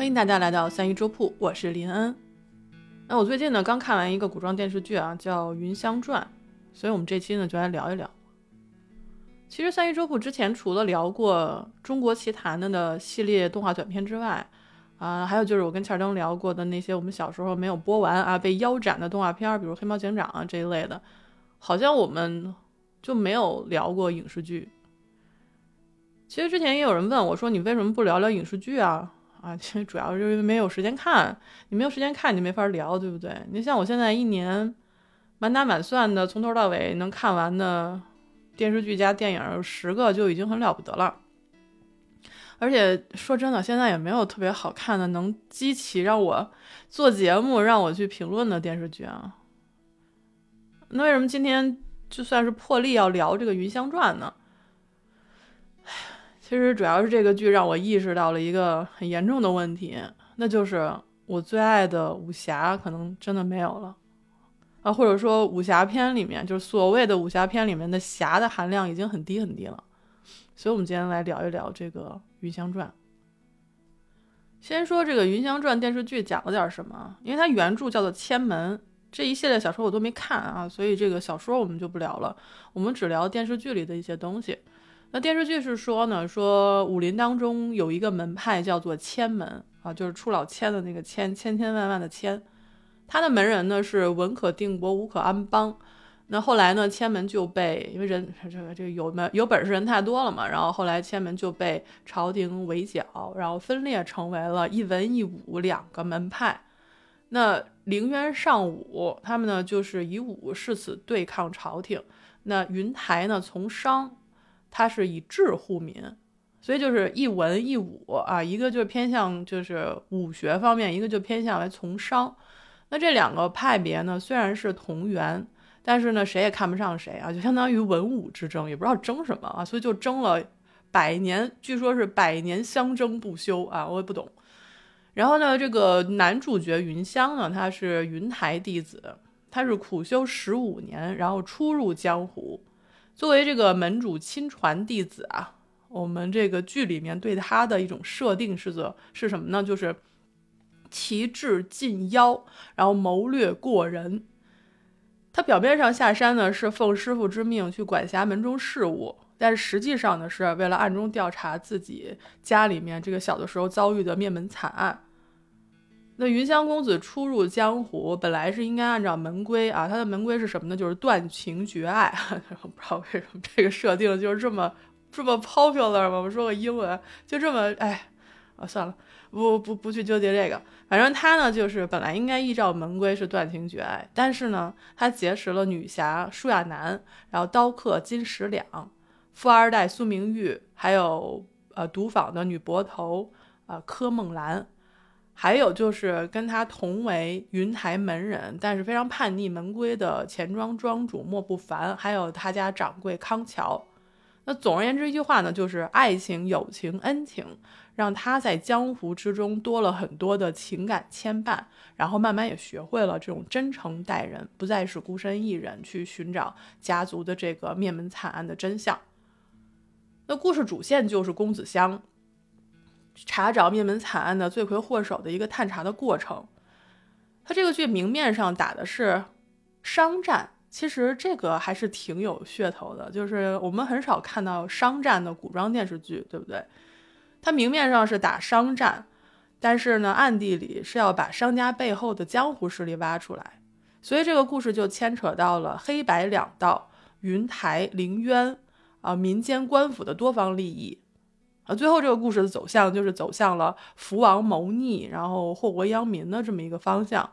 欢迎大家来到三一粥铺，我是林恩。那我最近呢刚看完一个古装电视剧啊，叫《云香传》，所以我们这期呢就来聊一聊。其实三一粥铺之前除了聊过《中国奇谭》的系列动画短片之外，啊，还有就是我跟钱灯聊过的那些我们小时候没有播完啊被腰斩的动画片，比如《黑猫警长》啊这一类的，好像我们就没有聊过影视剧。其实之前也有人问我说：“你为什么不聊聊影视剧啊？”啊，其实主要是因为没有时间看，你没有时间看，你就没法聊，对不对？你像我现在一年满打满算的从头到尾能看完的电视剧加电影十个就已经很了不得了。而且说真的，现在也没有特别好看的能激起让我做节目、让我去评论的电视剧啊。那为什么今天就算是破例要聊这个《云香传》呢？其实主要是这个剧让我意识到了一个很严重的问题，那就是我最爱的武侠可能真的没有了啊，或者说武侠片里面，就是所谓的武侠片里面的侠的含量已经很低很低了。所以，我们今天来聊一聊这个《云香传》。先说这个《云香传》电视剧讲了点什么，因为它原著叫做《千门》，这一系列小说我都没看啊，所以这个小说我们就不聊了，我们只聊电视剧里的一些东西。那电视剧是说呢，说武林当中有一个门派叫做千门啊，就是出老千的那个千，千千万万的千。他的门人呢是文可定国，武可安邦。那后来呢，千门就被因为人这个这个有门有本事人太多了嘛，然后后来千门就被朝廷围剿，然后分裂成为了一文一武两个门派。那凌渊尚武他们呢就是以武誓死对抗朝廷。那云台呢从商。他是以智护民，所以就是一文一武啊，一个就是偏向就是武学方面，一个就偏向为从商。那这两个派别呢，虽然是同源，但是呢，谁也看不上谁啊，就相当于文武之争，也不知道争什么啊，所以就争了百年，据说是百年相争不休啊，我也不懂。然后呢，这个男主角云香呢，他是云台弟子，他是苦修十五年，然后初入江湖。作为这个门主亲传弟子啊，我们这个剧里面对他的一种设定是则是什么呢？就是奇智近妖，然后谋略过人。他表面上下山呢是奉师傅之命去管辖门中事务，但是实际上呢是为了暗中调查自己家里面这个小的时候遭遇的灭门惨案。那云香公子初入江湖，本来是应该按照门规啊，他的门规是什么呢？就是断情绝爱。我不知道为什么这个设定就是这么这么 popular 吗？我说个英文，就这么哎，啊算了，不不不去纠结这个。反正他呢，就是本来应该依照门规是断情绝爱，但是呢，他结识了女侠舒亚楠，然后刀客金石两，富二代苏明玉，还有呃赌坊的女博头啊柯梦兰。还有就是跟他同为云台门人，但是非常叛逆门规的钱庄庄主莫不凡，还有他家掌柜康桥。那总而言之一句话呢，就是爱情、友情、恩情，让他在江湖之中多了很多的情感牵绊，然后慢慢也学会了这种真诚待人，不再是孤身一人去寻找家族的这个灭门惨案的真相。那故事主线就是公子香。查找灭门惨案的罪魁祸首的一个探查的过程，它这个剧明面上打的是商战，其实这个还是挺有噱头的，就是我们很少看到商战的古装电视剧，对不对？它明面上是打商战，但是呢，暗地里是要把商家背后的江湖势力挖出来，所以这个故事就牵扯到了黑白两道、云台、凌渊啊、民间官府的多方利益。啊，最后这个故事的走向就是走向了福王谋逆，然后祸国殃民的这么一个方向。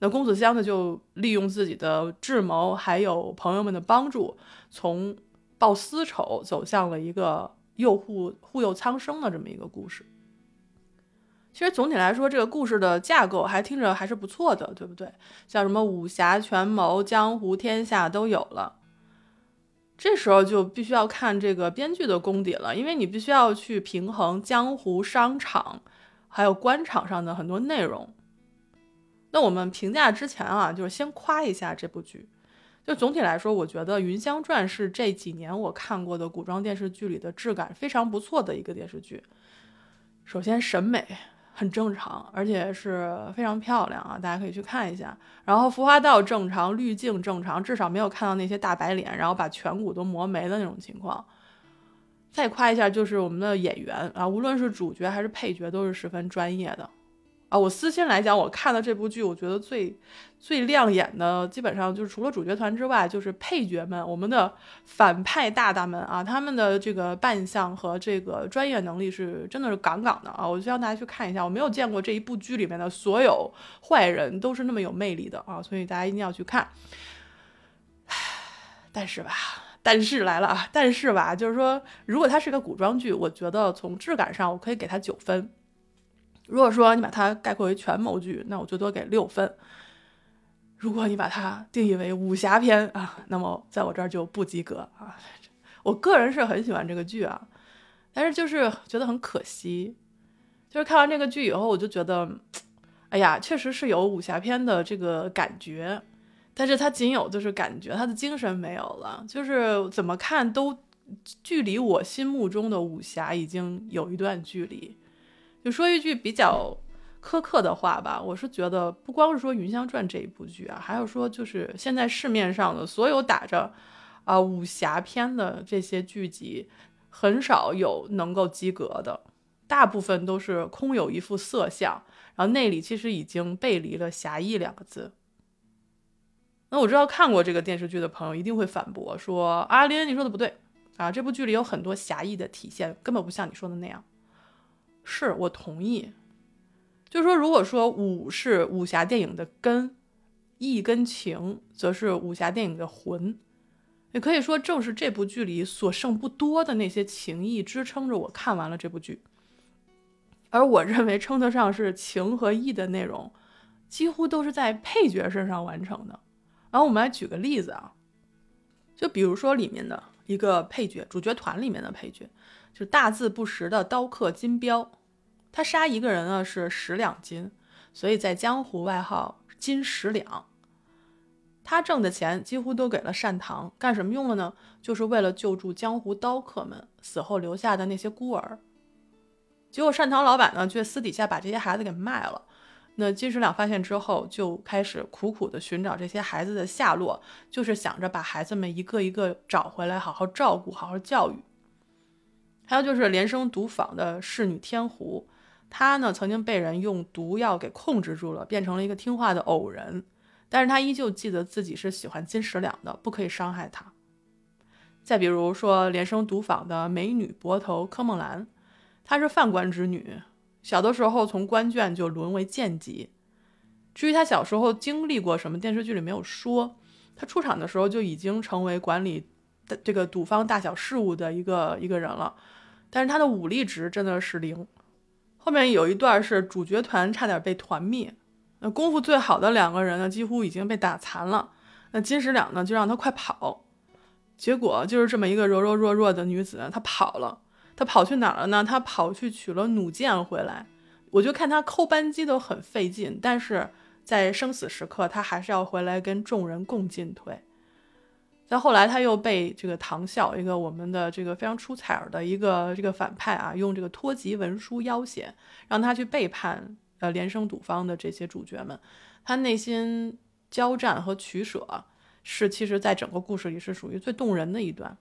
那公子香呢，就利用自己的智谋，还有朋友们的帮助，从报私仇走向了一个诱护护佑苍生的这么一个故事。其实总体来说，这个故事的架构还听着还是不错的，对不对？像什么武侠、权谋、江湖、天下都有了。这时候就必须要看这个编剧的功底了，因为你必须要去平衡江湖、商场，还有官场上的很多内容。那我们评价之前啊，就是先夸一下这部剧。就总体来说，我觉得《云香传》是这几年我看过的古装电视剧里的质感非常不错的一个电视剧。首先审美很正常，而且是非常漂亮啊，大家可以去看一下。然后浮华道正常，滤镜正常，至少没有看到那些大白脸，然后把颧骨都磨没的那种情况。再夸一下，就是我们的演员啊，无论是主角还是配角，都是十分专业的。啊，我私心来讲，我看了这部剧，我觉得最最亮眼的，基本上就是除了主角团之外，就是配角们，我们的反派大大们啊，他们的这个扮相和这个专业能力是真的是杠杠的啊！我希望大家去看一下，我没有见过这一部剧里面的所有坏人都是那么有魅力的啊，所以大家一定要去看。但是吧，但是来了啊，但是吧，就是说，如果它是个古装剧，我觉得从质感上，我可以给它九分。如果说你把它概括为权谋剧，那我最多给六分。如果你把它定义为武侠片啊，那么在我这儿就不及格啊。我个人是很喜欢这个剧啊，但是就是觉得很可惜，就是看完这个剧以后，我就觉得，哎呀，确实是有武侠片的这个感觉，但是它仅有就是感觉，它的精神没有了，就是怎么看都距离我心目中的武侠已经有一段距离。就说一句比较苛刻的话吧，我是觉得不光是说《云香传》这一部剧啊，还有说就是现在市面上的所有打着啊武侠片的这些剧集，很少有能够及格的，大部分都是空有一副色相，然后内里其实已经背离了侠义两个字。那我知道看过这个电视剧的朋友一定会反驳说：“阿林，你说的不对啊，这部剧里有很多侠义的体现，根本不像你说的那样。”是我同意，就说，如果说武是武侠电影的根，义跟情则是武侠电影的魂，也可以说正是这部剧里所剩不多的那些情谊支撑着我看完了这部剧。而我认为称得上是情和义的内容，几乎都是在配角身上完成的。然后我们来举个例子啊，就比如说里面的一个配角，主角团里面的配角。就大字不识的刀客金彪，他杀一个人呢是十两金，所以在江湖外号金十两。他挣的钱几乎都给了善堂，干什么用了呢？就是为了救助江湖刀客们死后留下的那些孤儿。结果善堂老板呢却私底下把这些孩子给卖了。那金十两发现之后，就开始苦苦的寻找这些孩子的下落，就是想着把孩子们一个一个找回来，好好照顾，好好教育。还有就是连生毒坊的侍女天狐，他呢曾经被人用毒药给控制住了，变成了一个听话的偶人，但是他依旧记得自己是喜欢金十两的，不可以伤害他。再比如说连生毒坊的美女博头柯梦兰，她是犯官之女，小的时候从官眷就沦为贱籍。至于她小时候经历过什么，电视剧里没有说。她出场的时候就已经成为管理的这个赌坊大小事务的一个一个人了。但是他的武力值真的是零，后面有一段是主角团差点被团灭，那功夫最好的两个人呢，几乎已经被打残了。那金石两呢，就让他快跑，结果就是这么一个柔柔弱弱的女子，她跑了，她跑去哪儿了呢？她跑去取了弩箭回来。我就看她扣扳机都很费劲，但是在生死时刻，她还是要回来跟众人共进退。但后来，他又被这个唐啸，一个我们的这个非常出彩儿的一个这个反派啊，用这个托籍文书要挟，让他去背叛呃连生赌坊的这些主角们。他内心交战和取舍，是其实在整个故事里是属于最动人的一段。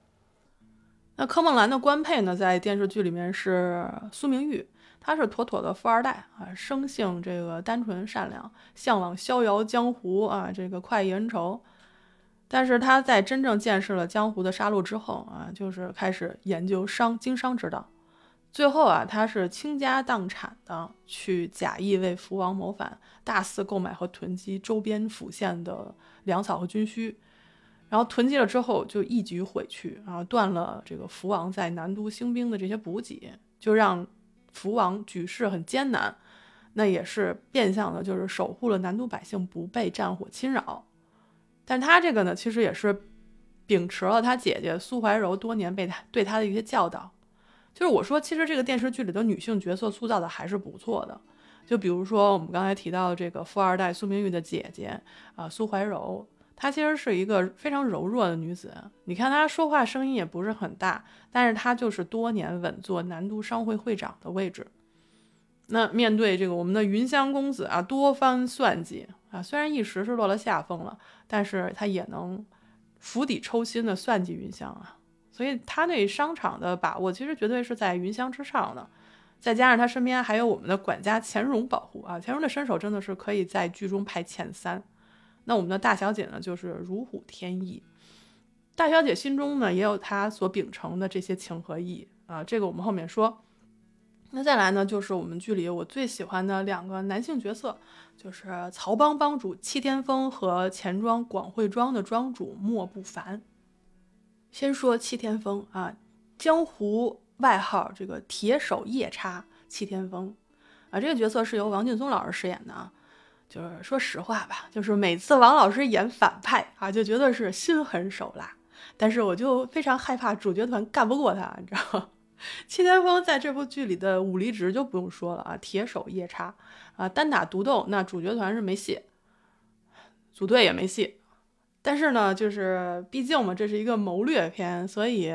那柯梦兰的官配呢，在电视剧里面是苏明玉，她是妥妥的富二代啊，生性这个单纯善良，向往逍遥江湖啊，这个快意恩仇。但是他在真正见识了江湖的杀戮之后啊，就是开始研究商经商之道。最后啊，他是倾家荡产的去假意为福王谋反，大肆购买和囤积周边府县的粮草和军需，然后囤积了之后就一举毁去，然后断了这个福王在南都兴兵的这些补给，就让福王举世很艰难。那也是变相的，就是守护了南都百姓不被战火侵扰。但他这个呢，其实也是秉持了他姐姐苏怀柔多年被他对他的一些教导。就是我说，其实这个电视剧里的女性角色塑造的还是不错的。就比如说我们刚才提到的这个富二代苏明玉的姐姐啊，苏怀柔，她其实是一个非常柔弱的女子。你看她说话声音也不是很大，但是她就是多年稳坐南都商会会长的位置。那面对这个我们的云香公子啊，多番算计啊，虽然一时是落了下风了，但是他也能釜底抽薪的算计云香啊，所以他对商场的把握其实绝对是在云香之上的。再加上他身边还有我们的管家钱荣保护啊，钱荣的身手真的是可以在剧中排前三。那我们的大小姐呢，就是如虎添翼。大小姐心中呢，也有她所秉承的这些情和义啊，这个我们后面说。那再来呢，就是我们剧里我最喜欢的两个男性角色，就是曹帮帮主戚天风和钱庄广汇庄的庄主莫不凡。先说戚天风啊，江湖。外号这个铁手夜叉戚天风，啊，这个角色是由王劲松老师饰演的啊。就是说实话吧，就是每次王老师演反派啊，就觉得是心狠手辣，但是我就非常害怕主角团干不过他，你知道吗？戚天风在这部剧里的武力值就不用说了啊，铁手夜叉啊，单打独斗那主角团是没戏，组队也没戏。但是呢，就是毕竟嘛，这是一个谋略片，所以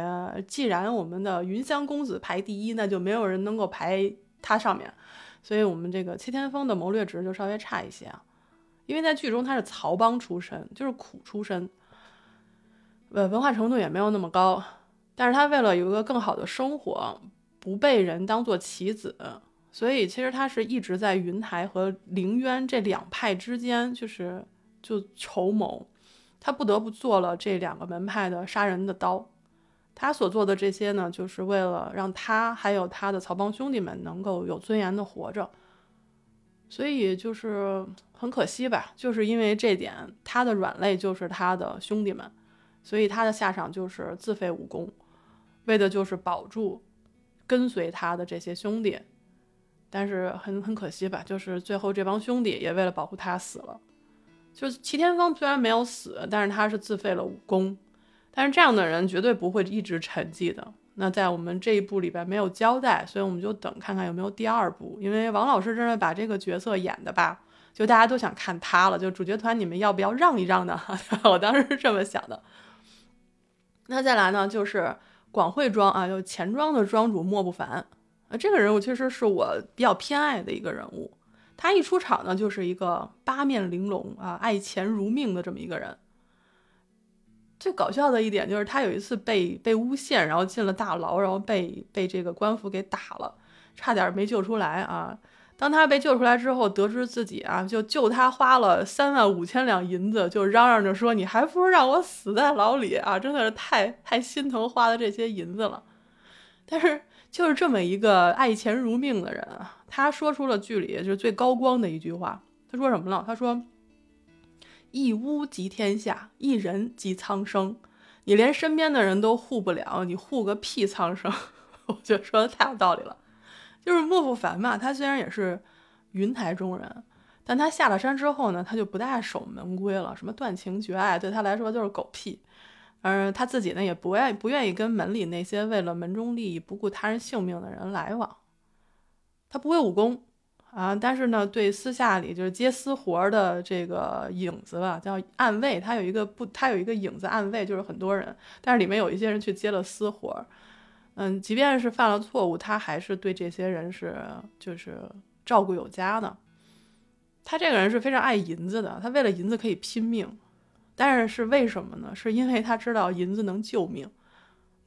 既然我们的云香公子排第一，那就没有人能够排他上面，所以我们这个戚天风的谋略值就稍微差一些啊，因为在剧中他是曹帮出身，就是苦出身，呃，文化程度也没有那么高，但是他为了有一个更好的生活，不被人当做棋子，所以其实他是一直在云台和凌渊这两派之间，就是就筹谋。他不得不做了这两个门派的杀人的刀，他所做的这些呢，就是为了让他还有他的曹帮兄弟们能够有尊严的活着。所以就是很可惜吧，就是因为这点，他的软肋就是他的兄弟们，所以他的下场就是自废武功，为的就是保住跟随他的这些兄弟。但是很很可惜吧，就是最后这帮兄弟也为了保护他死了。就是齐天风虽然没有死，但是他是自废了武功。但是这样的人绝对不会一直沉寂的。那在我们这一部里边没有交代，所以我们就等看看有没有第二部。因为王老师真的把这个角色演的吧，就大家都想看他了。就主角团，你们要不要让一让呢？我当时是这么想的。那再来呢，就是广汇庄啊，就钱庄的庄主莫不凡啊，这个人物其实是我比较偏爱的一个人物。他一出场呢，就是一个八面玲珑啊，爱钱如命的这么一个人。最搞笑的一点就是他有一次被被诬陷，然后进了大牢，然后被被这个官府给打了，差点没救出来啊。当他被救出来之后，得知自己啊，就救他花了三万五千两银子，就嚷嚷着说：“你还不如让我死在牢里啊！”真的是太太心疼花的这些银子了。但是就是这么一个爱钱如命的人啊。他说出了剧里就是最高光的一句话。他说什么了？他说：“一屋即天下，一人即苍生。你连身边的人都护不了，你护个屁苍生！” 我觉得说的太有道理了。就是莫不凡嘛，他虽然也是云台中人，但他下了山之后呢，他就不大守门规了。什么断情绝爱，对他来说就是狗屁。而他自己呢，也不愿不愿意跟门里那些为了门中利益不顾他人性命的人来往。他不会武功啊，但是呢，对私下里就是接私活的这个影子吧，叫暗卫。他有一个不，他有一个影子暗卫，就是很多人，但是里面有一些人去接了私活。嗯，即便是犯了错误，他还是对这些人是就是照顾有加的。他这个人是非常爱银子的，他为了银子可以拼命，但是是为什么呢？是因为他知道银子能救命，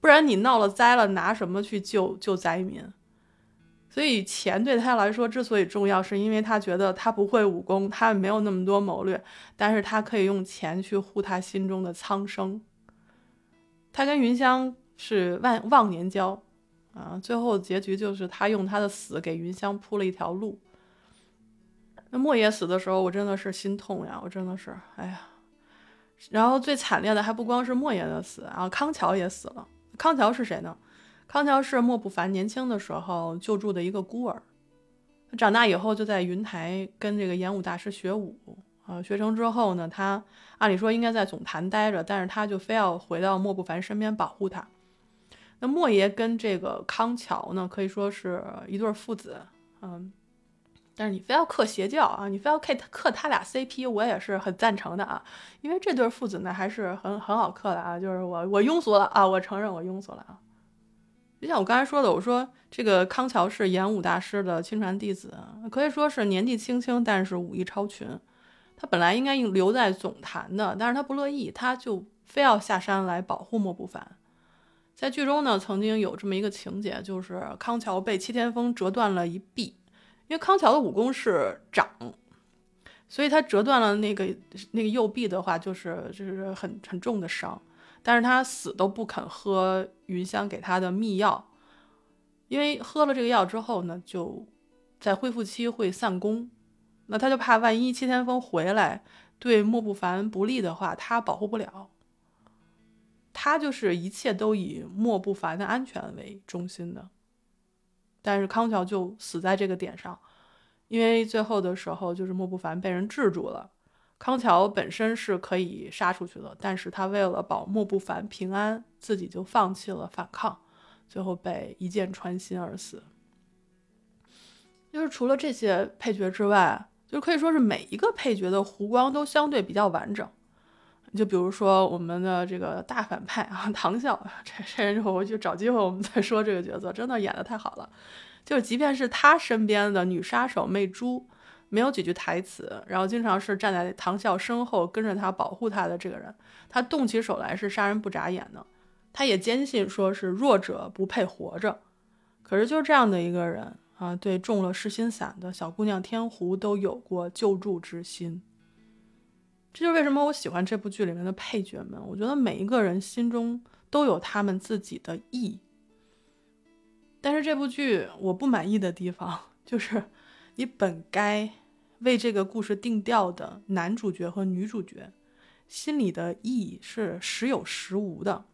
不然你闹了灾了，拿什么去救救灾民？所以钱对他来说之所以重要，是因为他觉得他不会武功，他没有那么多谋略，但是他可以用钱去护他心中的苍生。他跟云香是忘忘年交，啊，最后结局就是他用他的死给云香铺了一条路。那莫爷死的时候，我真的是心痛呀，我真的是，哎呀。然后最惨烈的还不光是莫爷的死，然后康桥也死了。康桥是谁呢？康桥是莫不凡年轻的时候救助的一个孤儿，他长大以后就在云台跟这个演武大师学武啊，学成之后呢，他按理说应该在总坛待着，但是他就非要回到莫不凡身边保护他。那莫爷跟这个康桥呢，可以说是一对父子，嗯，但是你非要刻邪教啊，你非要刻刻他俩 CP，我也是很赞成的啊，因为这对父子呢还是很很好刻的啊，就是我我庸俗了啊，我承认我庸俗了啊。就像我刚才说的，我说这个康桥是演武大师的亲传弟子，可以说是年纪轻轻，但是武艺超群。他本来应该留在总坛的，但是他不乐意，他就非要下山来保护莫不凡。在剧中呢，曾经有这么一个情节，就是康桥被戚天风折断了一臂，因为康桥的武功是掌，所以他折断了那个那个右臂的话，就是就是很很重的伤。但是他死都不肯喝云香给他的秘药，因为喝了这个药之后呢，就在恢复期会散功，那他就怕万一戚天风回来对莫不凡不利的话，他保护不了。他就是一切都以莫不凡的安全为中心的，但是康桥就死在这个点上，因为最后的时候就是莫不凡被人制住了。康桥本身是可以杀出去的，但是他为了保莫不凡平安，自己就放弃了反抗，最后被一箭穿心而死。就是除了这些配角之外，就可以说是每一个配角的弧光都相对比较完整。就比如说我们的这个大反派啊，唐笑，这这人就我就找机会我们再说这个角色，真的演的太好了。就即便是他身边的女杀手媚珠。没有几句台词，然后经常是站在唐笑身后跟着他保护他的这个人，他动起手来是杀人不眨眼的。他也坚信说是弱者不配活着，可是就是这样的一个人啊，对中了失心散的小姑娘天狐都有过救助之心。这就是为什么我喜欢这部剧里面的配角们，我觉得每一个人心中都有他们自己的义。但是这部剧我不满意的地方就是。你本该为这个故事定调的男主角和女主角，心里的意是时有时无的。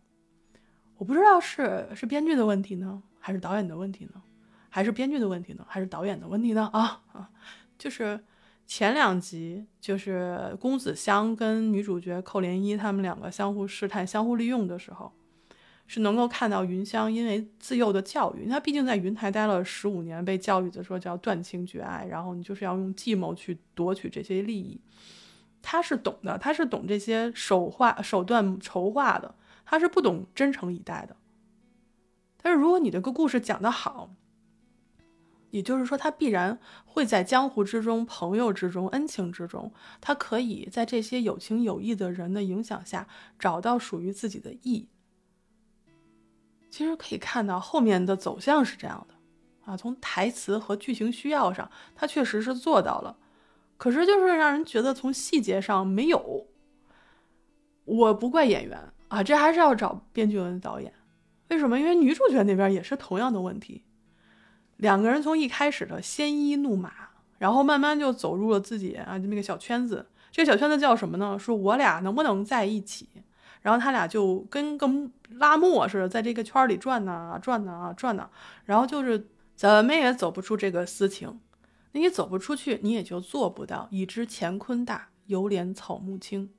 我不知道是是编剧的问题呢，还是导演的问题呢，还是编剧的问题呢，还是导演的问题呢？啊啊，就是前两集，就是公子香跟女主角寇莲衣他们两个相互试探、相互利用的时候。是能够看到云香因为自幼的教育，他毕竟在云台待了十五年，被教育的说叫断情绝爱，然后你就是要用计谋去夺取这些利益。他是懂的，他是懂这些手画手段筹划的，他是不懂真诚以待的。但是如果你这个故事讲得好，也就是说他必然会在江湖之中、朋友之中、恩情之中，他可以在这些有情有义的人的影响下，找到属于自己的义。其实可以看到后面的走向是这样的，啊，从台词和剧情需要上，他确实是做到了，可是就是让人觉得从细节上没有。我不怪演员啊，这还是要找编剧跟导演。为什么？因为女主角那边也是同样的问题，两个人从一开始的鲜衣怒马，然后慢慢就走入了自己啊那个小圈子。这个小圈子叫什么呢？说我俩能不能在一起？然后他俩就跟个拉磨似的，在这个圈里转呐转呐转呐，然后就是怎么也走不出这个私情。那你走不出去，你也就做不到已知乾坤大，犹怜草木青。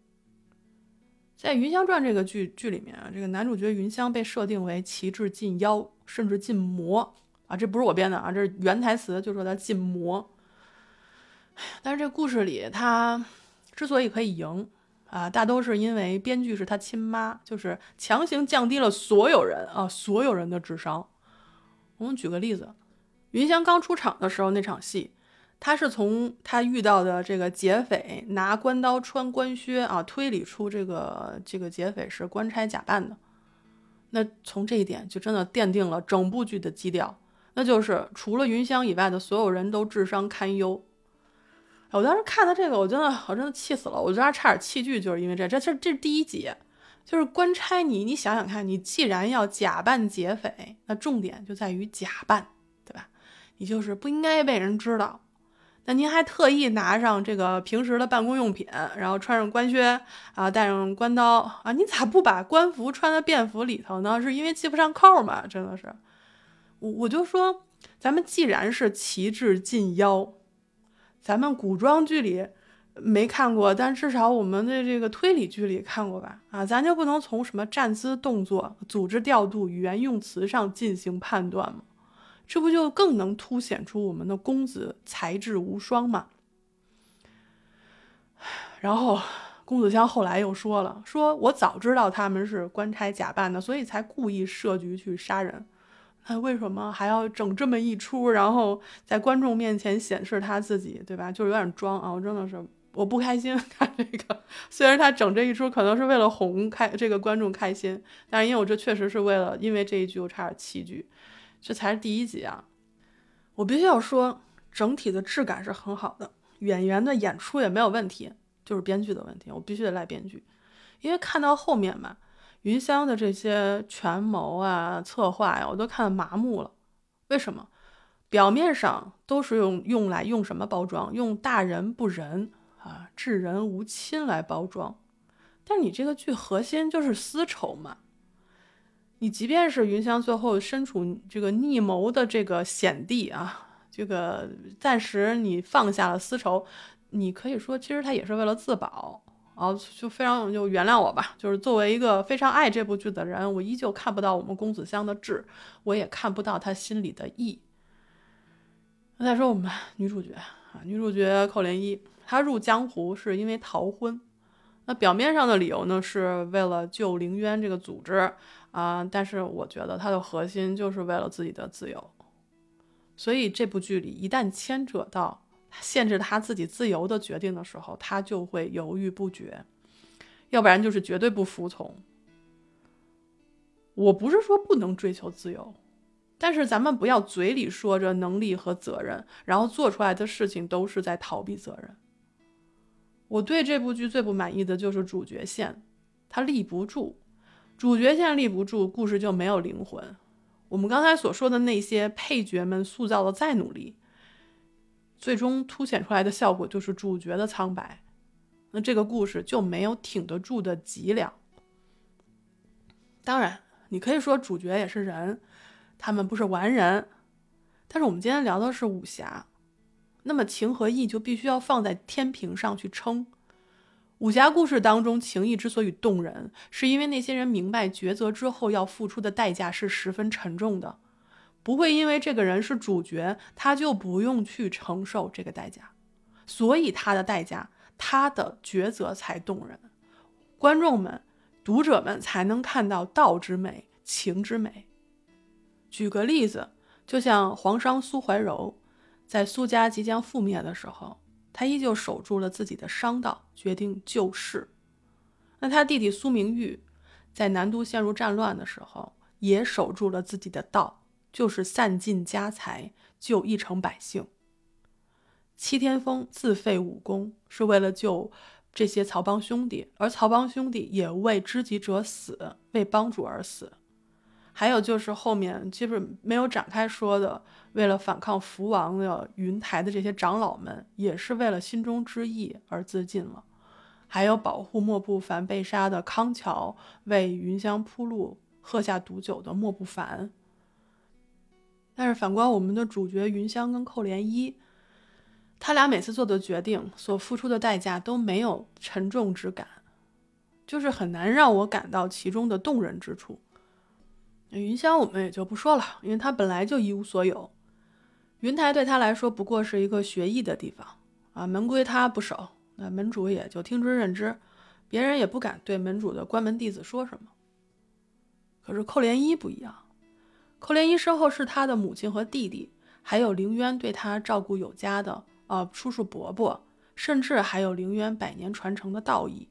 在《云香传》这个剧剧里面啊，这个男主角云香被设定为旗帜禁妖，甚至禁魔啊，这不是我编的啊，这是原台词，就说他禁魔。但是这故事里他之所以可以赢。啊，大都是因为编剧是他亲妈，就是强行降低了所有人啊所有人的智商。我们举个例子，云香刚出场的时候那场戏，他是从他遇到的这个劫匪拿关刀穿官靴啊，推理出这个这个劫匪是官差假扮的。那从这一点就真的奠定了整部剧的基调，那就是除了云香以外的所有人都智商堪忧。我当时看到这个，我真的，我真的气死了。我当时差点弃剧，就是因为这，这这这是第一集，就是官差你，你想想看，你既然要假扮劫匪，那重点就在于假扮，对吧？你就是不应该被人知道。那您还特意拿上这个平时的办公用品，然后穿上官靴啊，带上官刀啊，你咋不把官服穿在便服里头呢？是因为系不上扣吗？真的是，我我就说，咱们既然是旗帜禁妖。咱们古装剧里没看过，但至少我们的这个推理剧里看过吧？啊，咱就不能从什么站姿、动作、组织调度、语言用词上进行判断吗？这不就更能凸显出我们的公子才智无双吗？然后公子香后来又说了：“说我早知道他们是官差假扮的，所以才故意设局去杀人。”他为什么还要整这么一出，然后在观众面前显示他自己，对吧？就有点装啊！我真的是我不开心 看这个。虽然他整这一出可能是为了哄开这个观众开心，但是因为我这确实是为了，因为这一句我差点弃剧。这才是第一集啊！我必须要说，整体的质感是很好的，演员的演出也没有问题，就是编剧的问题，我必须得赖编剧。因为看到后面嘛。云香的这些权谋啊、策划呀，我都看麻木了。为什么？表面上都是用用来用什么包装？用大人不仁啊、至人无亲来包装。但你这个剧核心就是私仇嘛。你即便是云香最后身处这个逆谋的这个险地啊，这个暂时你放下了私仇，你可以说其实他也是为了自保。然后就非常就原谅我吧，就是作为一个非常爱这部剧的人，我依旧看不到我们公子香的智，我也看不到他心里的义。那再说我们女主角啊，女主角寇莲衣，她入江湖是因为逃婚，那表面上的理由呢是为了救凌渊这个组织啊，但是我觉得她的核心就是为了自己的自由，所以这部剧里一旦牵扯到。限制他自己自由的决定的时候，他就会犹豫不决，要不然就是绝对不服从。我不是说不能追求自由，但是咱们不要嘴里说着能力和责任，然后做出来的事情都是在逃避责任。我对这部剧最不满意的就是主角线，他立不住，主角线立不住，故事就没有灵魂。我们刚才所说的那些配角们塑造的再努力。最终凸显出来的效果就是主角的苍白，那这个故事就没有挺得住的脊梁。当然，你可以说主角也是人，他们不是完人，但是我们今天聊的是武侠，那么情和义就必须要放在天平上去称。武侠故事当中，情义之所以动人，是因为那些人明白抉择之后要付出的代价是十分沉重的。不会因为这个人是主角，他就不用去承受这个代价，所以他的代价，他的抉择才动人，观众们、读者们才能看到道之美、情之美。举个例子，就像皇商苏怀柔，在苏家即将覆灭的时候，他依旧守住了自己的商道，决定救世。那他弟弟苏明玉，在南都陷入战乱的时候，也守住了自己的道。就是散尽家财救一城百姓。戚天风自废武功是为了救这些曹帮兄弟，而曹帮兄弟也为知己者死，为帮主而死。还有就是后面基本没有展开说的，为了反抗福王的云台的这些长老们，也是为了心中之义而自尽了。还有保护莫不凡被杀的康桥，为云香铺路喝下毒酒的莫不凡。但是反观我们的主角云香跟寇莲衣，他俩每次做的决定所付出的代价都没有沉重之感，就是很难让我感到其中的动人之处。云香我们也就不说了，因为他本来就一无所有，云台对他来说不过是一个学艺的地方啊，门规他不守，那门主也就听之任之，别人也不敢对门主的关门弟子说什么。可是寇莲衣不一样。寇莲衣身后是他的母亲和弟弟，还有凌渊对他照顾有加的呃叔叔伯伯，甚至还有凌渊百年传承的道义。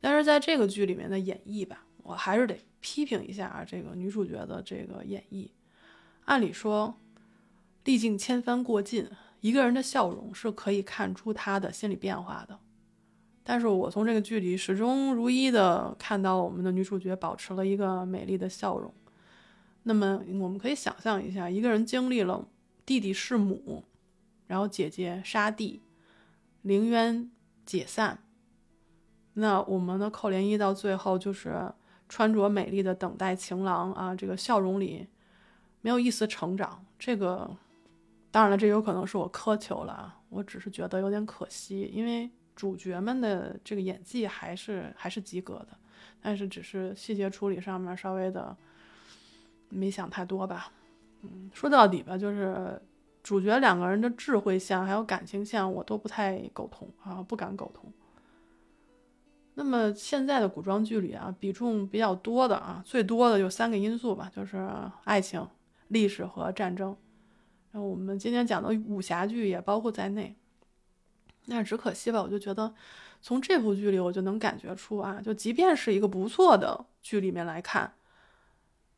但是在这个剧里面的演绎吧，我还是得批评一下，这个女主角的这个演绎。按理说，历尽千帆过尽，一个人的笑容是可以看出他的心理变化的。但是我从这个剧里始终如一的看到我们的女主角保持了一个美丽的笑容。那么我们可以想象一下，一个人经历了弟弟弑母，然后姐姐杀弟，凌渊解散，那我们的寇莲衣到最后就是穿着美丽的等待情郎啊，这个笑容里没有一丝成长。这个当然了，这有可能是我苛求了，我只是觉得有点可惜，因为主角们的这个演技还是还是及格的，但是只是细节处理上面稍微的。没想太多吧，嗯，说到底吧，就是主角两个人的智慧线还有感情线，我都不太苟同啊，不敢苟同。那么现在的古装剧里啊，比重比较多的啊，最多的有三个因素吧，就是爱情、历史和战争。然后我们今天讲的武侠剧也包括在内。那只可惜吧，我就觉得从这部剧里，我就能感觉出啊，就即便是一个不错的剧里面来看，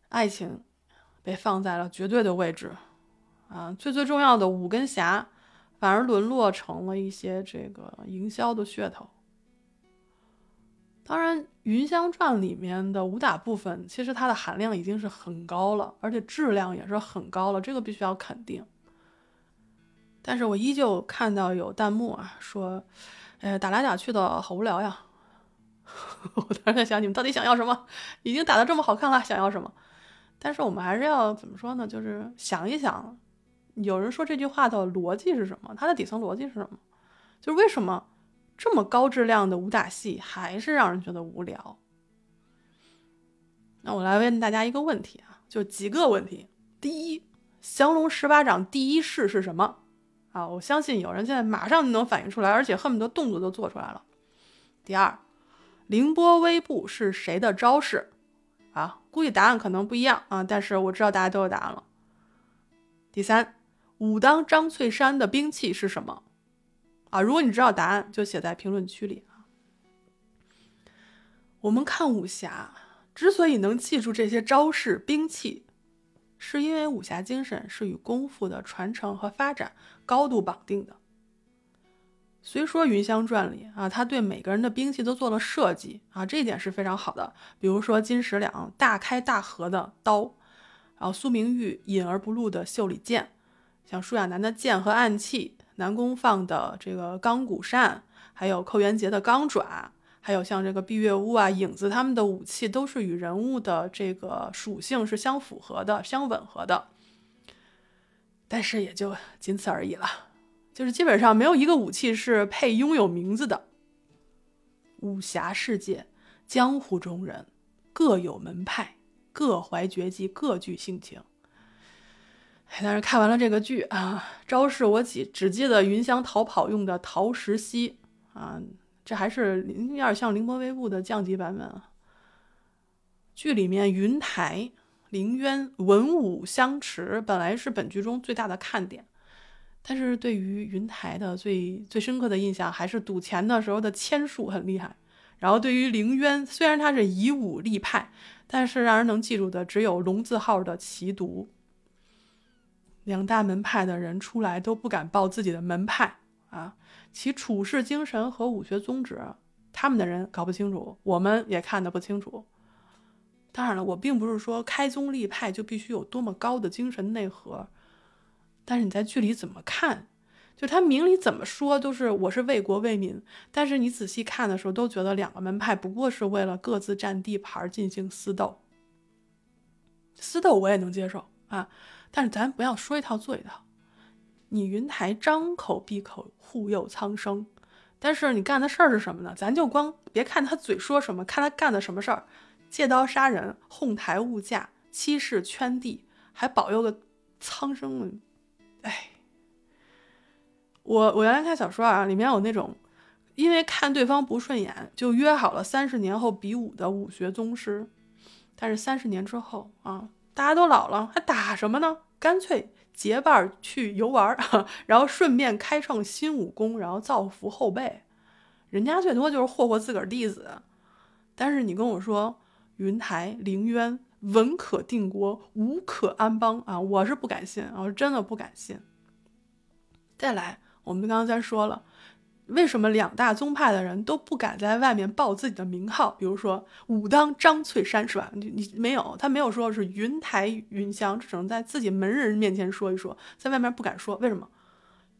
爱情被放在了绝对的位置啊，最最重要的五根侠反而沦落成了一些这个营销的噱头。当然，《云香传》里面的武打部分，其实它的含量已经是很高了，而且质量也是很高了，这个必须要肯定。但是我依旧看到有弹幕啊说，哎，打来打去的好无聊呀。我当时在想，你们到底想要什么？已经打得这么好看了，想要什么？但是我们还是要怎么说呢？就是想一想，有人说这句话的逻辑是什么？它的底层逻辑是什么？就是为什么？这么高质量的武打戏还是让人觉得无聊。那我来问大家一个问题啊，就几个问题。第一，降龙十八掌第一式是什么？啊，我相信有人现在马上就能反应出来，而且恨不得动作都做出来了。第二，凌波微步是谁的招式？啊，估计答案可能不一样啊，但是我知道大家都有答案了。第三，武当张翠山的兵器是什么？啊，如果你知道答案，就写在评论区里啊。我们看武侠，之所以能记住这些招式、兵器，是因为武侠精神是与功夫的传承和发展高度绑定的。虽说《云香传》里啊，他对每个人的兵器都做了设计啊，这一点是非常好的。比如说金石两大开大合的刀，然后苏明玉隐而不露的袖里剑，像舒亚楠的剑和暗器。南宫放的这个钢骨扇，还有寇元杰的钢爪，还有像这个碧月屋啊、影子他们的武器，都是与人物的这个属性是相符合的、相吻合的。但是也就仅此而已了，就是基本上没有一个武器是配拥有名字的。武侠世界，江湖中人各有门派，各怀绝技，各具性情。但是看完了这个剧啊，招式我只只记得云香逃跑用的桃石溪啊，这还是有点像凌波微步的降级版本啊。剧里面云台、凌渊文武相持，本来是本剧中最大的看点，但是对于云台的最最深刻的印象还是赌钱的时候的签术很厉害。然后对于凌渊，虽然他是以武立派，但是让人能记住的只有龙字号的奇毒。两大门派的人出来都不敢报自己的门派啊，其处事精神和武学宗旨，他们的人搞不清楚，我们也看得不清楚。当然了，我并不是说开宗立派就必须有多么高的精神内核，但是你在剧里怎么看，就他明里怎么说都是我是为国为民，但是你仔细看的时候都觉得两个门派不过是为了各自占地盘进行私斗。私斗我也能接受啊。但是咱不要说一套做一套，你云台张口闭口护佑苍生，但是你干的事儿是什么呢？咱就光别看他嘴说什么，看他干的什么事儿，借刀杀人、哄抬物价、欺世圈地，还保佑个苍生。哎，我我原来看小说啊，里面有那种因为看对方不顺眼就约好了三十年后比武的武学宗师，但是三十年之后啊，大家都老了，还打什么呢？干脆结伴去游玩，然后顺便开创新武功，然后造福后辈。人家最多就是霍霍自个儿弟子，但是你跟我说云台凌渊文可定国，武可安邦啊，我是不敢信，我是真的不敢信。再来，我们刚刚才说了。为什么两大宗派的人都不敢在外面报自己的名号？比如说武当张翠山是吧？你你没有，他没有说是云台云香，只能在自己门人面前说一说，在外面不敢说。为什么？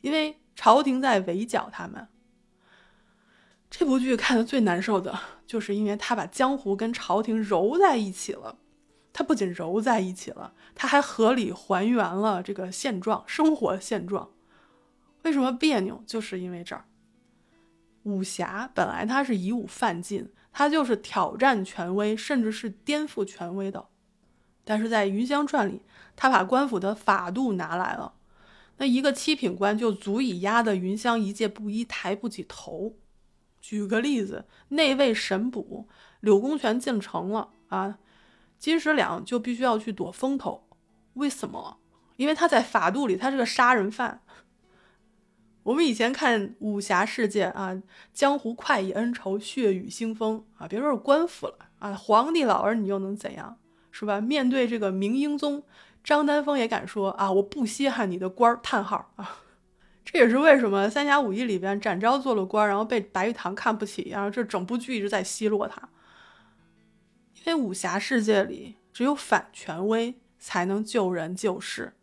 因为朝廷在围剿他们。这部剧看的最难受的就是因为他把江湖跟朝廷揉在一起了。他不仅揉在一起了，他还合理还原了这个现状，生活现状。为什么别扭？就是因为这儿。武侠本来它是以武犯禁，它就是挑战权威，甚至是颠覆权威的。但是在《云香传》里，他把官府的法度拿来了，那一个七品官就足以压得云香一介布衣抬不起头。举个例子，内卫神捕柳公权进城了啊，金石两就必须要去躲风头，为什么？因为他在法度里他是个杀人犯。我们以前看武侠世界啊，江湖快意恩仇，血雨腥风啊，别说是官府了啊，皇帝老儿你又能怎样，是吧？面对这个明英宗，张丹峰也敢说啊，我不稀罕你的官儿，叹号啊。这也是为什么《三侠五义》里边展昭做了官，然后被白玉堂看不起，然后这整部剧一直在奚落他。在武侠世界里只有反权威才能救人救世。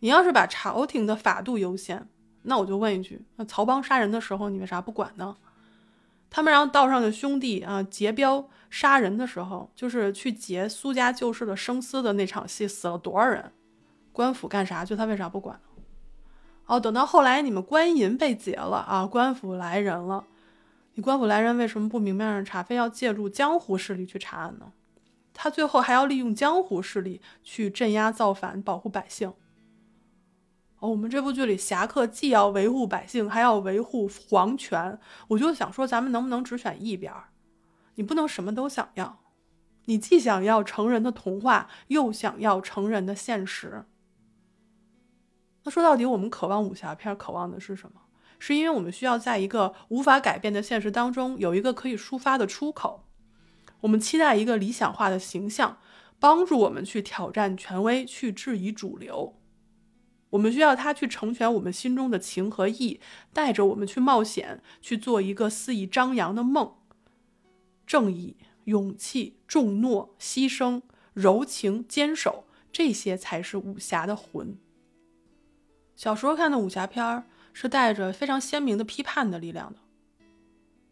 你要是把朝廷的法度优先，那我就问一句：那曹帮杀人的时候，你为啥不管呢？他们让道上的兄弟啊劫镖杀人的时候，就是去劫苏家旧事的生丝的那场戏，死了多少人？官府干啥？就他为啥不管？哦，等到后来你们官银被劫了啊，官府来人了，你官府来人为什么不明面上查，非要借助江湖势力去查案呢？他最后还要利用江湖势力去镇压造反，保护百姓。哦，我们这部剧里侠客既要维护百姓，还要维护皇权，我就想说，咱们能不能只选一边？你不能什么都想要，你既想要成人的童话，又想要成人的现实。那说到底，我们渴望武侠片，渴望的是什么？是因为我们需要在一个无法改变的现实当中有一个可以抒发的出口。我们期待一个理想化的形象，帮助我们去挑战权威，去质疑主流。我们需要他去成全我们心中的情和义，带着我们去冒险，去做一个肆意张扬的梦。正义、勇气、重诺、牺牲、柔情、坚守，这些才是武侠的魂。小时候看的武侠片儿是带着非常鲜明的批判的力量的，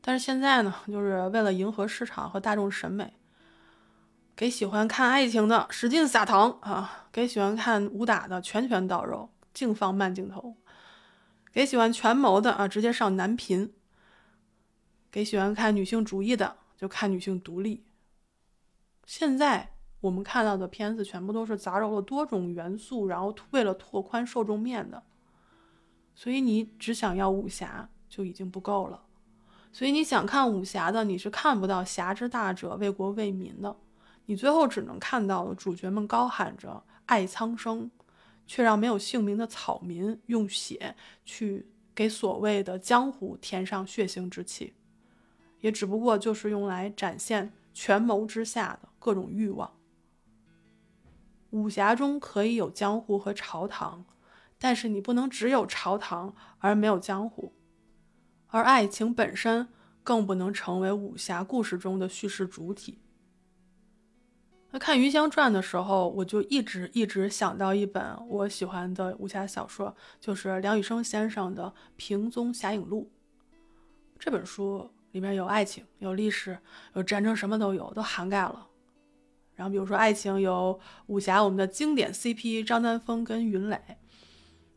但是现在呢，就是为了迎合市场和大众审美，给喜欢看爱情的使劲撒糖啊，给喜欢看武打的拳拳到肉，净放慢镜头，给喜欢权谋的啊直接上男频，给喜欢看女性主义的就看女性独立。现在。我们看到的片子全部都是杂糅了多种元素，然后为了拓宽受众面的。所以你只想要武侠就已经不够了。所以你想看武侠的，你是看不到侠之大者为国为民的。你最后只能看到主角们高喊着爱苍生，却让没有姓名的草民用血去给所谓的江湖填上血腥之气，也只不过就是用来展现权谋之下的各种欲望。武侠中可以有江湖和朝堂，但是你不能只有朝堂而没有江湖，而爱情本身更不能成为武侠故事中的叙事主体。那看《余香传》的时候，我就一直一直想到一本我喜欢的武侠小说，就是梁羽生先生的《平宗侠影录》。这本书里面有爱情，有历史，有战争，什么都有，都涵盖了。然后，比如说爱情有武侠，我们的经典 CP 张丹峰跟云磊；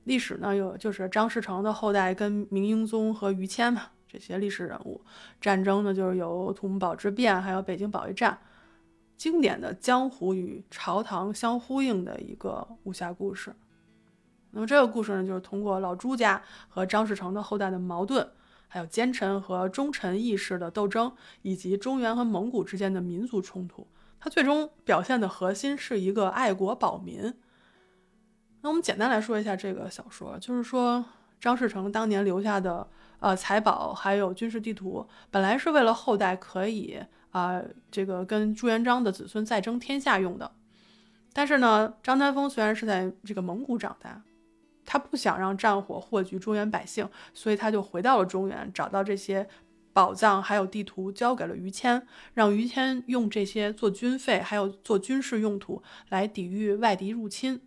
历史呢有就是张士诚的后代跟明英宗和于谦嘛，这些历史人物；战争呢就是有土木堡之变，还有北京保卫战，经典的江湖与朝堂相呼应的一个武侠故事。那么这个故事呢，就是通过老朱家和张士诚的后代的矛盾，还有奸臣和忠臣义士的斗争，以及中原和蒙古之间的民族冲突。它最终表现的核心是一个爱国保民。那我们简单来说一下这个小说，就是说张士诚当年留下的呃财宝还有军事地图，本来是为了后代可以啊这个跟朱元璋的子孙再争天下用的。但是呢，张丹峰虽然是在这个蒙古长大，他不想让战火祸及中原百姓，所以他就回到了中原，找到这些。宝藏还有地图交给了于谦，让于谦用这些做军费，还有做军事用途来抵御外敌入侵。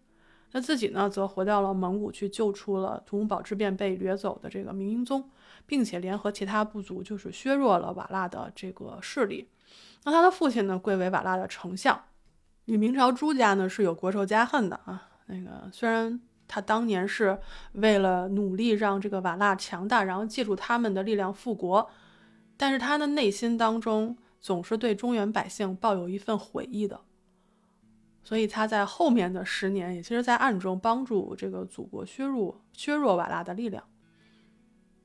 那自己呢，则回到了蒙古去救出了土木堡之变被掠走的这个明英宗，并且联合其他部族，就是削弱了瓦剌的这个势力。那他的父亲呢，贵为瓦剌的丞相，与明朝朱家呢是有国仇家恨的啊。那个虽然他当年是为了努力让这个瓦剌强大，然后借助他们的力量复国。但是他的内心当中总是对中原百姓抱有一份悔意的，所以他在后面的十年，也其实，在暗中帮助这个祖国削弱削弱瓦剌的力量。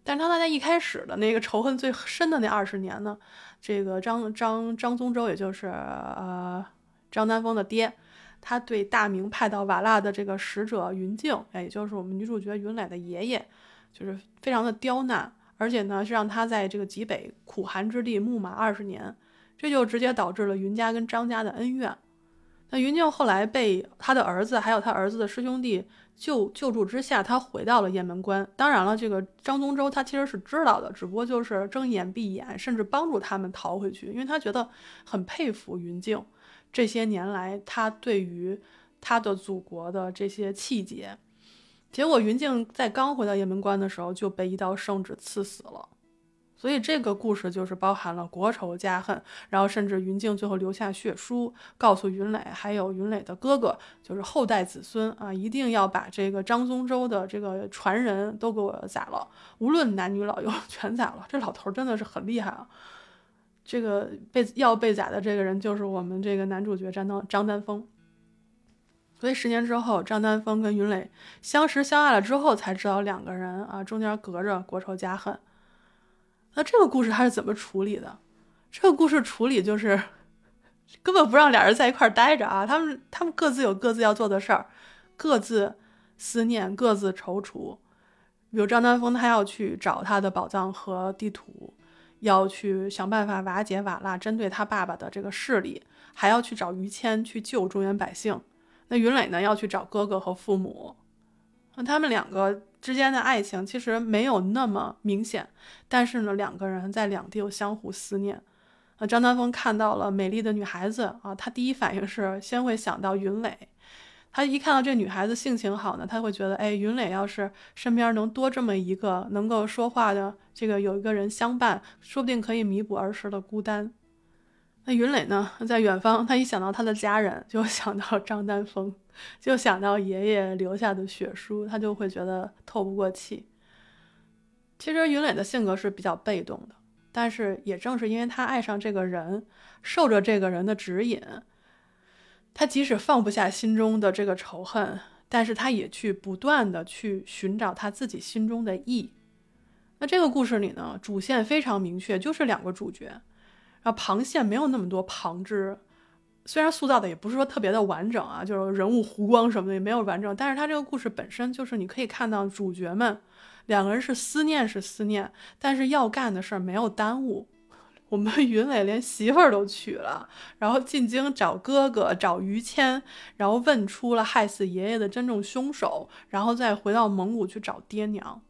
但是他在一开始的那个仇恨最深的那二十年呢，这个张张张宗周，也就是呃张丹峰的爹，他对大明派到瓦剌的这个使者云静，哎，也就是我们女主角云磊的爷爷，就是非常的刁难，而且呢是让他在这个极北苦寒之地牧马二十年，这就直接导致了云家跟张家的恩怨。那云静后来被他的儿子还有他儿子的师兄弟救救助之下，他回到了雁门关。当然了，这个张宗周他其实是知道的，只不过就是睁眼闭眼，甚至帮助他们逃回去，因为他觉得很佩服云静这些年来他对于他的祖国的这些气节。结果云静在刚回到雁门关的时候就被一道圣旨刺死了。所以这个故事就是包含了国仇家恨，然后甚至云静最后留下血书，告诉云磊还有云磊的哥哥，就是后代子孙啊，一定要把这个张宗周的这个传人都给我宰了，无论男女老幼 全宰了。这老头真的是很厉害啊！这个被要被宰的这个人就是我们这个男主角张丹张丹峰。所以十年之后，张丹峰跟云磊相识相爱了之后，才知道两个人啊中间隔着国仇家恨。那这个故事他是怎么处理的？这个故事处理就是 根本不让俩人在一块儿待着啊！他们他们各自有各自要做的事儿，各自思念，各自踌躇。比如张丹峰，他要去找他的宝藏和地图，要去想办法瓦解瓦剌针对他爸爸的这个势力，还要去找于谦去救中原百姓。那云磊呢，要去找哥哥和父母。那他们两个。之间的爱情其实没有那么明显，但是呢，两个人在两地又相互思念。啊，张丹峰看到了美丽的女孩子啊，他第一反应是先会想到云磊。他一看到这女孩子性情好呢，他会觉得，哎，云磊要是身边能多这么一个能够说话的，这个有一个人相伴，说不定可以弥补儿时的孤单。那云磊呢，在远方，他一想到他的家人，就想到张丹峰。就想到爷爷留下的血书，他就会觉得透不过气。其实云磊的性格是比较被动的，但是也正是因为他爱上这个人，受着这个人的指引，他即使放不下心中的这个仇恨，但是他也去不断的去寻找他自己心中的意。那这个故事里呢，主线非常明确，就是两个主角，然后旁线没有那么多旁枝。虽然塑造的也不是说特别的完整啊，就是人物弧光什么的也没有完整，但是他这个故事本身就是你可以看到主角们两个人是思念是思念，但是要干的事儿没有耽误。我们 云磊连媳妇儿都娶了，然后进京找哥哥找于谦，然后问出了害死爷爷的真正凶手，然后再回到蒙古去找爹娘。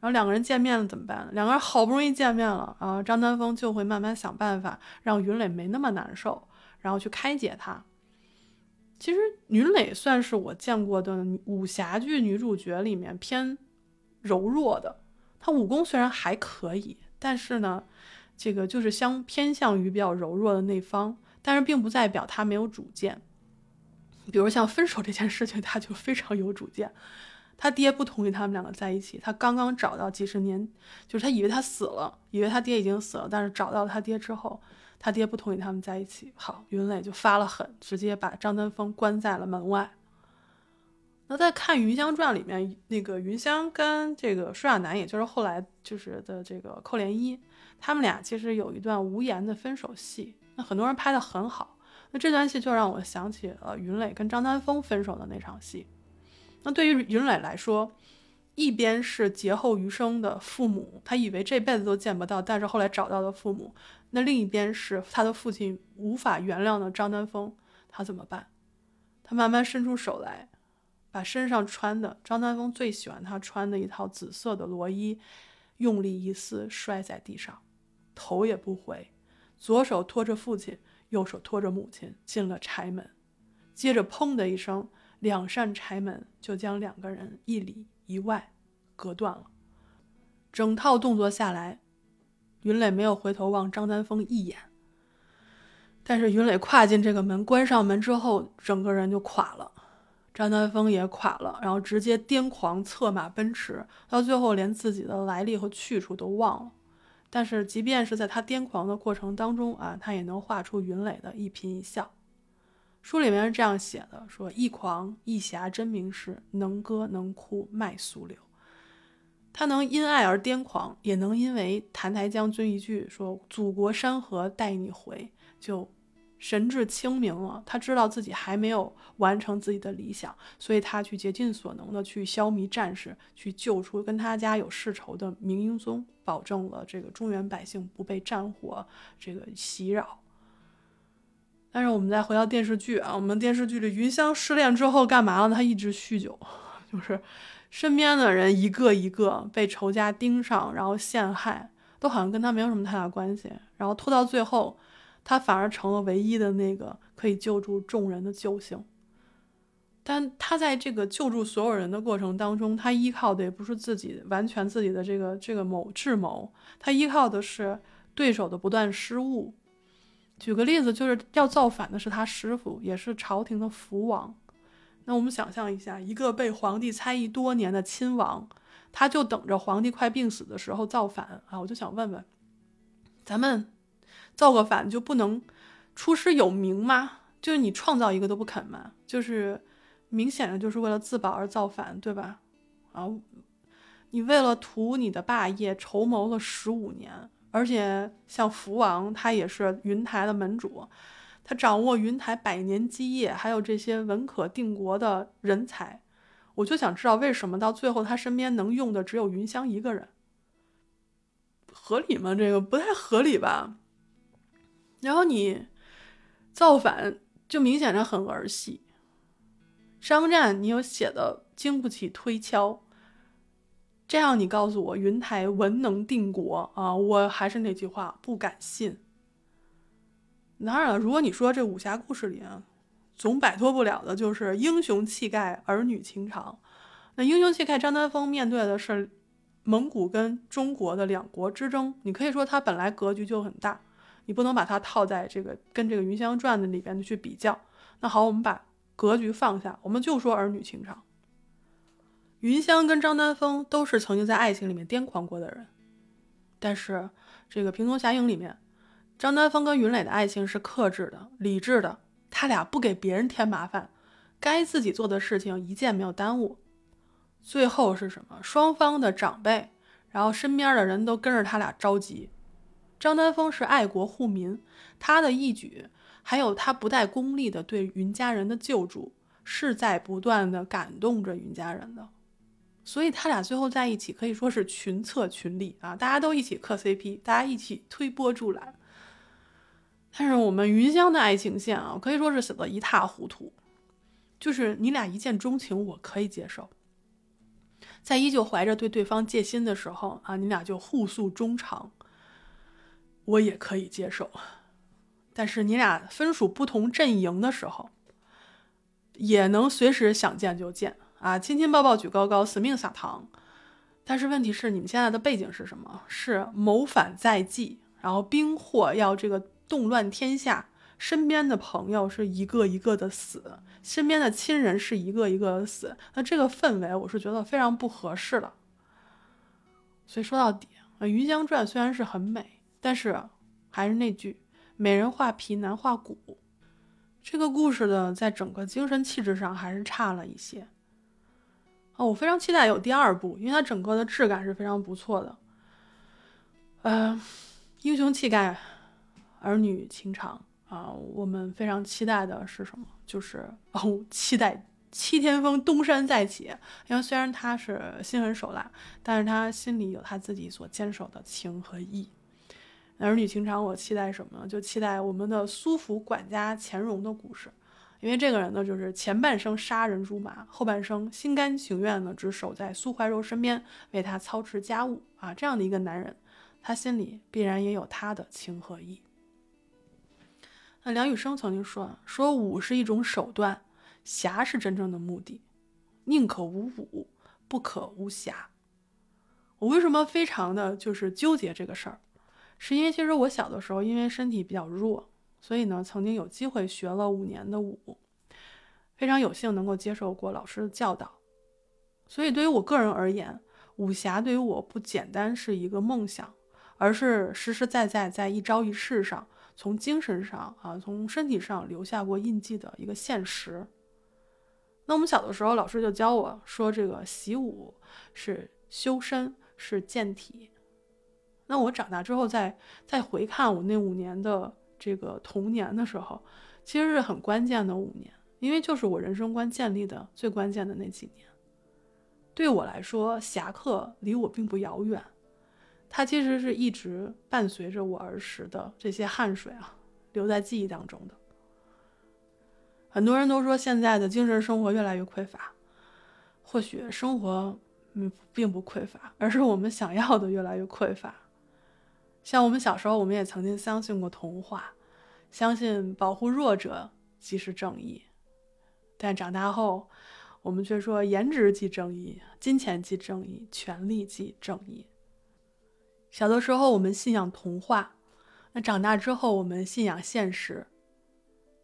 然后两个人见面了怎么办？两个人好不容易见面了啊，张丹峰就会慢慢想办法让云磊没那么难受。然后去开解她。其实云磊算是我见过的武侠剧女主角里面偏柔弱的。她武功虽然还可以，但是呢，这个就是相偏向于比较柔弱的那方。但是并不代表她没有主见。比如像分手这件事情，她就非常有主见。他爹不同意他们两个在一起。他刚刚找到几十年，就是他以为他死了，以为他爹已经死了，但是找到他爹之后。他爹不同意他们在一起，好，云磊就发了狠，直接把张丹峰关在了门外。那在看《云香传》里面，那个云香跟这个舒亚楠，也就是后来就是的这个寇莲一，他们俩其实有一段无言的分手戏。那很多人拍的很好，那这段戏就让我想起了云磊跟张丹峰分手的那场戏。那对于云磊来说，一边是劫后余生的父母，他以为这辈子都见不到，但是后来找到了父母。那另一边是他的父亲无法原谅的张丹峰，他怎么办？他慢慢伸出手来，把身上穿的张丹峰最喜欢他穿的一套紫色的罗衣，用力一撕，摔在地上，头也不回，左手托着父亲，右手托着母亲进了柴门，接着砰的一声，两扇柴门就将两个人一里一外隔断了。整套动作下来。云磊没有回头望张丹峰一眼，但是云磊跨进这个门，关上门之后，整个人就垮了，张丹峰也垮了，然后直接癫狂策马奔驰，到最后连自己的来历和去处都忘了。但是即便是在他癫狂的过程当中啊，他也能画出云磊的一颦一笑。书里面是这样写的：说一狂一侠真名士，能歌能哭卖俗流。他能因爱而癫狂，也能因为澹台将军一句说“祖国山河待你回”就神志清明了。他知道自己还没有完成自己的理想，所以他去竭尽所能的去消弭战士，去救出跟他家有世仇的明英宗，保证了这个中原百姓不被战火这个袭扰。但是我们再回到电视剧啊，我们电视剧里云香失恋之后干嘛了？他一直酗酒，就是身边的人一个一个被仇家盯上，然后陷害，都好像跟他没有什么太大关系。然后拖到最后，他反而成了唯一的那个可以救助众人的救星。但他在这个救助所有人的过程当中，他依靠的也不是自己完全自己的这个这个谋智谋，他依靠的是对手的不断失误。举个例子，就是要造反的是他师傅，也是朝廷的福王。那我们想象一下，一个被皇帝猜疑多年的亲王，他就等着皇帝快病死的时候造反啊！我就想问问，咱们造个反就不能出师有名吗？就是你创造一个都不肯吗？就是明显的就是为了自保而造反，对吧？啊，你为了图你的霸业筹谋了十五年。而且像福王，他也是云台的门主，他掌握云台百年基业，还有这些文可定国的人才。我就想知道，为什么到最后他身边能用的只有云香一个人？合理吗？这个不太合理吧？然后你造反，就明显着很儿戏。商战，你又写的经不起推敲。这样你告诉我云台文能定国啊？我还是那句话，不敢信。当然了，如果你说这武侠故事里啊，总摆脱不了的就是英雄气概、儿女情长。那英雄气概，张丹峰面对的是蒙古跟中国的两国之争，你可以说他本来格局就很大，你不能把它套在这个跟这个《云香传》的里边去比较。那好，我们把格局放下，我们就说儿女情长。云香跟张丹峰都是曾经在爱情里面癫狂过的人，但是这个《平东侠影》里面，张丹峰跟云磊的爱情是克制的、理智的，他俩不给别人添麻烦，该自己做的事情一件没有耽误。最后是什么？双方的长辈，然后身边的人都跟着他俩着急。张丹峰是爱国护民，他的义举，还有他不带功利的对云家人的救助，是在不断的感动着云家人的。所以他俩最后在一起可以说是群策群力啊，大家都一起磕 CP，大家一起推波助澜。但是我们云香的爱情线啊，可以说是写的一塌糊涂。就是你俩一见钟情，我可以接受，在依旧怀着对对方戒心的时候啊，你俩就互诉衷肠，我也可以接受。但是你俩分属不同阵营的时候，也能随时想见就见。啊，亲亲抱抱举高高，死命撒糖。但是问题是，你们现在的背景是什么？是谋反在即，然后兵祸要这个动乱天下，身边的朋友是一个一个的死，身边的亲人是一个一个的死。那这个氛围，我是觉得非常不合适的。所以说到底，《云香传》虽然是很美，但是还是那句，美人画皮难画骨。这个故事的在整个精神气质上还是差了一些。哦，我非常期待有第二部，因为它整个的质感是非常不错的。呃，英雄气概，儿女情长啊，我们非常期待的是什么？就是哦，期待七天风东山再起。因为虽然他是心狠手辣，但是他心里有他自己所坚守的情和义。儿女情长，我期待什么呢？就期待我们的苏府管家钱荣的故事。因为这个人呢，就是前半生杀人如麻，后半生心甘情愿的只守在苏怀柔身边，为他操持家务啊，这样的一个男人，他心里必然也有他的情和义。那梁羽生曾经说：“说武是一种手段，侠是真正的目的，宁可无武，不可无侠。”我为什么非常的就是纠结这个事儿？是因为其实我小的时候，因为身体比较弱。所以呢，曾经有机会学了五年的舞，非常有幸能够接受过老师的教导。所以对于我个人而言，武侠对于我不简单是一个梦想，而是实实在在在一招一式上，从精神上啊，从身体上留下过印记的一个现实。那我们小的时候，老师就教我说，这个习武是修身，是健体。那我长大之后再再回看我那五年的这个童年的时候，其实是很关键的五年，因为就是我人生观建立的最关键的那几年。对我来说，侠客离我并不遥远，它其实是一直伴随着我儿时的这些汗水啊，留在记忆当中的。很多人都说现在的精神生活越来越匮乏，或许生活嗯并不匮乏，而是我们想要的越来越匮乏。像我们小时候，我们也曾经相信过童话，相信保护弱者即是正义，但长大后。我们却说颜值即正义，金钱即正义，权力即正义。小的时候我们信仰童话，那长大之后我们信仰现实。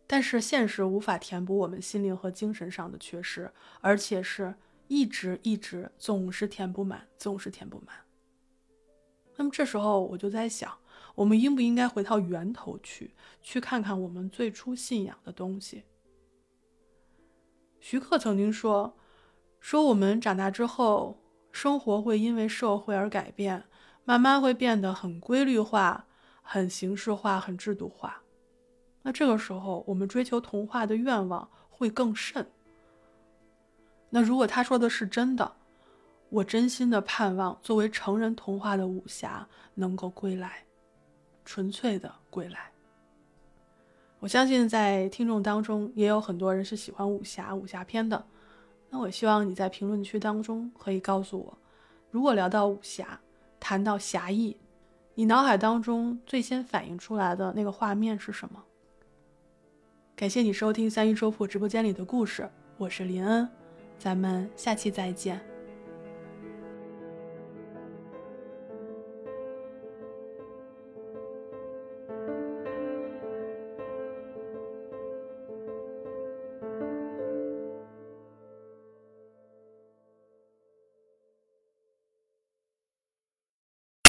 但是现实无法填补我们心灵和精神上的缺失，而且是一直一直总是填不满，总是填不满。那么这时候我就在想，我们应不应该回到源头去，去看看我们最初信仰的东西？徐克曾经说：“说我们长大之后，生活会因为社会而改变，慢慢会变得很规律化、很形式化、很制度化。那这个时候，我们追求童话的愿望会更甚。那如果他说的是真的，我真心的盼望作为成人童话的武侠能够归来，纯粹的归来。”我相信在听众当中也有很多人是喜欢武侠、武侠片的。那我希望你在评论区当中可以告诉我，如果聊到武侠，谈到侠义，你脑海当中最先反映出来的那个画面是什么？感谢你收听三一说铺直播间里的故事，我是林恩，咱们下期再见。